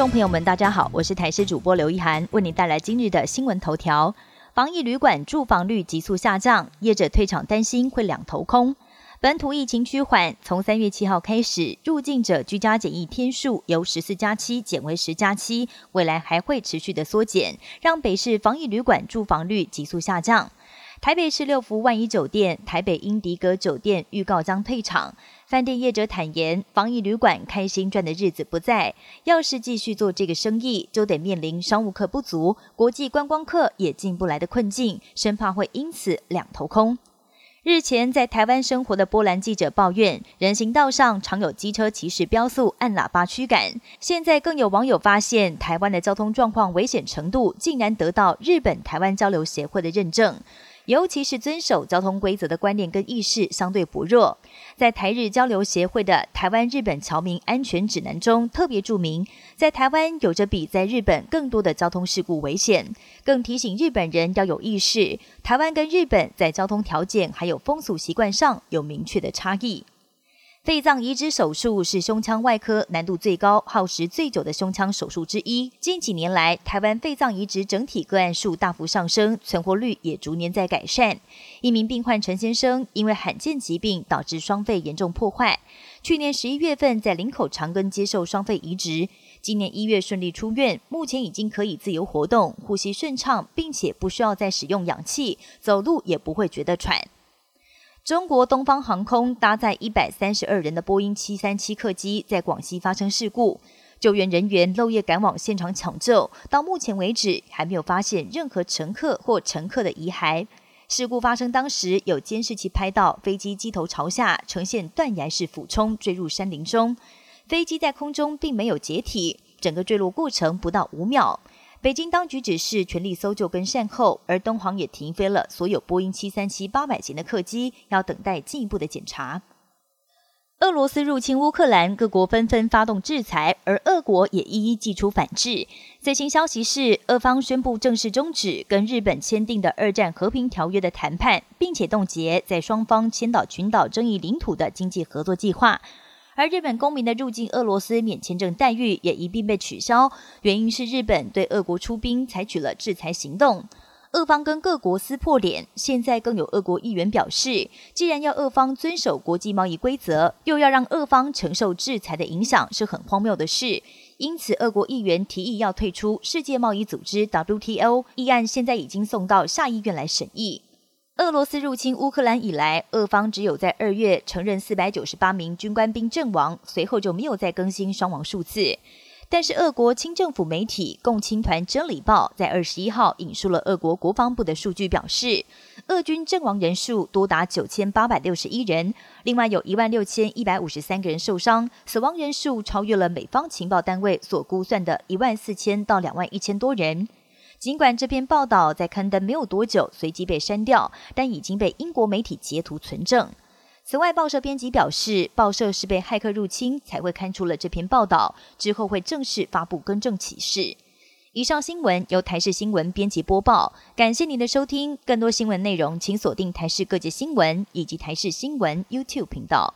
众朋友们，大家好，我是台视主播刘一涵，为您带来今日的新闻头条。防疫旅馆住房率急速下降，业者退场担心会两头空。本土疫情趋缓，从三月七号开始，入境者居家检疫天数由十四加七减为十加七，未来还会持续的缩减，让北市防疫旅馆住房率急速下降。台北市六福万怡酒店、台北英迪格酒店预告将退场。饭店业者坦言，防疫旅馆开心赚的日子不在，要是继续做这个生意，就得面临商务客不足、国际观光客也进不来的困境，生怕会因此两头空。日前，在台湾生活的波兰记者抱怨，人行道上常有机车骑士飙速、按喇叭驱赶。现在更有网友发现，台湾的交通状况危险程度竟然得到日本台湾交流协会的认证。尤其是遵守交通规则的观念跟意识相对薄弱，在台日交流协会的《台湾日本侨民安全指南》中特别注明，在台湾有着比在日本更多的交通事故危险，更提醒日本人要有意识，台湾跟日本在交通条件还有风俗习惯上有明确的差异。肺脏移植手术是胸腔外科难度最高、耗时最久的胸腔手术之一。近几年来，台湾肺脏移植整体个案数大幅上升，存活率也逐年在改善。一名病患陈先生因为罕见疾病导致双肺严重破坏，去年十一月份在林口长庚接受双肺移植，今年一月顺利出院，目前已经可以自由活动，呼吸顺畅，并且不需要再使用氧气，走路也不会觉得喘。中国东方航空搭载一百三十二人的波音七三七客机在广西发生事故，救援人员漏夜赶往现场抢救，到目前为止还没有发现任何乘客或乘客的遗骸。事故发生当时，有监视器拍到飞机机头朝下，呈现断崖式俯冲坠入山林中，飞机在空中并没有解体，整个坠落过程不到五秒。北京当局指示全力搜救跟善后，而东航也停飞了所有波音七三七八百型的客机，要等待进一步的检查。俄罗斯入侵乌克兰，各国纷纷发动制裁，而俄国也一一祭出反制。最新消息是，俄方宣布正式终止跟日本签订的二战和平条约的谈判，并且冻结在双方千岛群岛争议领土的经济合作计划。而日本公民的入境俄罗斯免签证待遇也一并被取消，原因是日本对俄国出兵采取了制裁行动。俄方跟各国撕破脸，现在更有俄国议员表示，既然要俄方遵守国际贸易规则，又要让俄方承受制裁的影响，是很荒谬的事。因此，俄国议员提议要退出世界贸易组织 WTO，议案现在已经送到下议院来审议。俄罗斯入侵乌克兰以来，俄方只有在二月承认四百九十八名军官兵阵亡，随后就没有再更新伤亡数字。但是，俄国清政府媒体共青团真理报在二十一号引述了俄国国防部的数据，表示俄军阵亡人数多达九千八百六十一人，另外有一万六千一百五十三个人受伤，死亡人数超越了美方情报单位所估算的一万四千到两万一千多人。尽管这篇报道在刊登没有多久，随即被删掉，但已经被英国媒体截图存证。此外，报社编辑表示，报社是被骇客入侵才会刊出了这篇报道，之后会正式发布更正启事。以上新闻由台视新闻编辑播报，感谢您的收听。更多新闻内容，请锁定台视各界新闻以及台视新闻 YouTube 频道。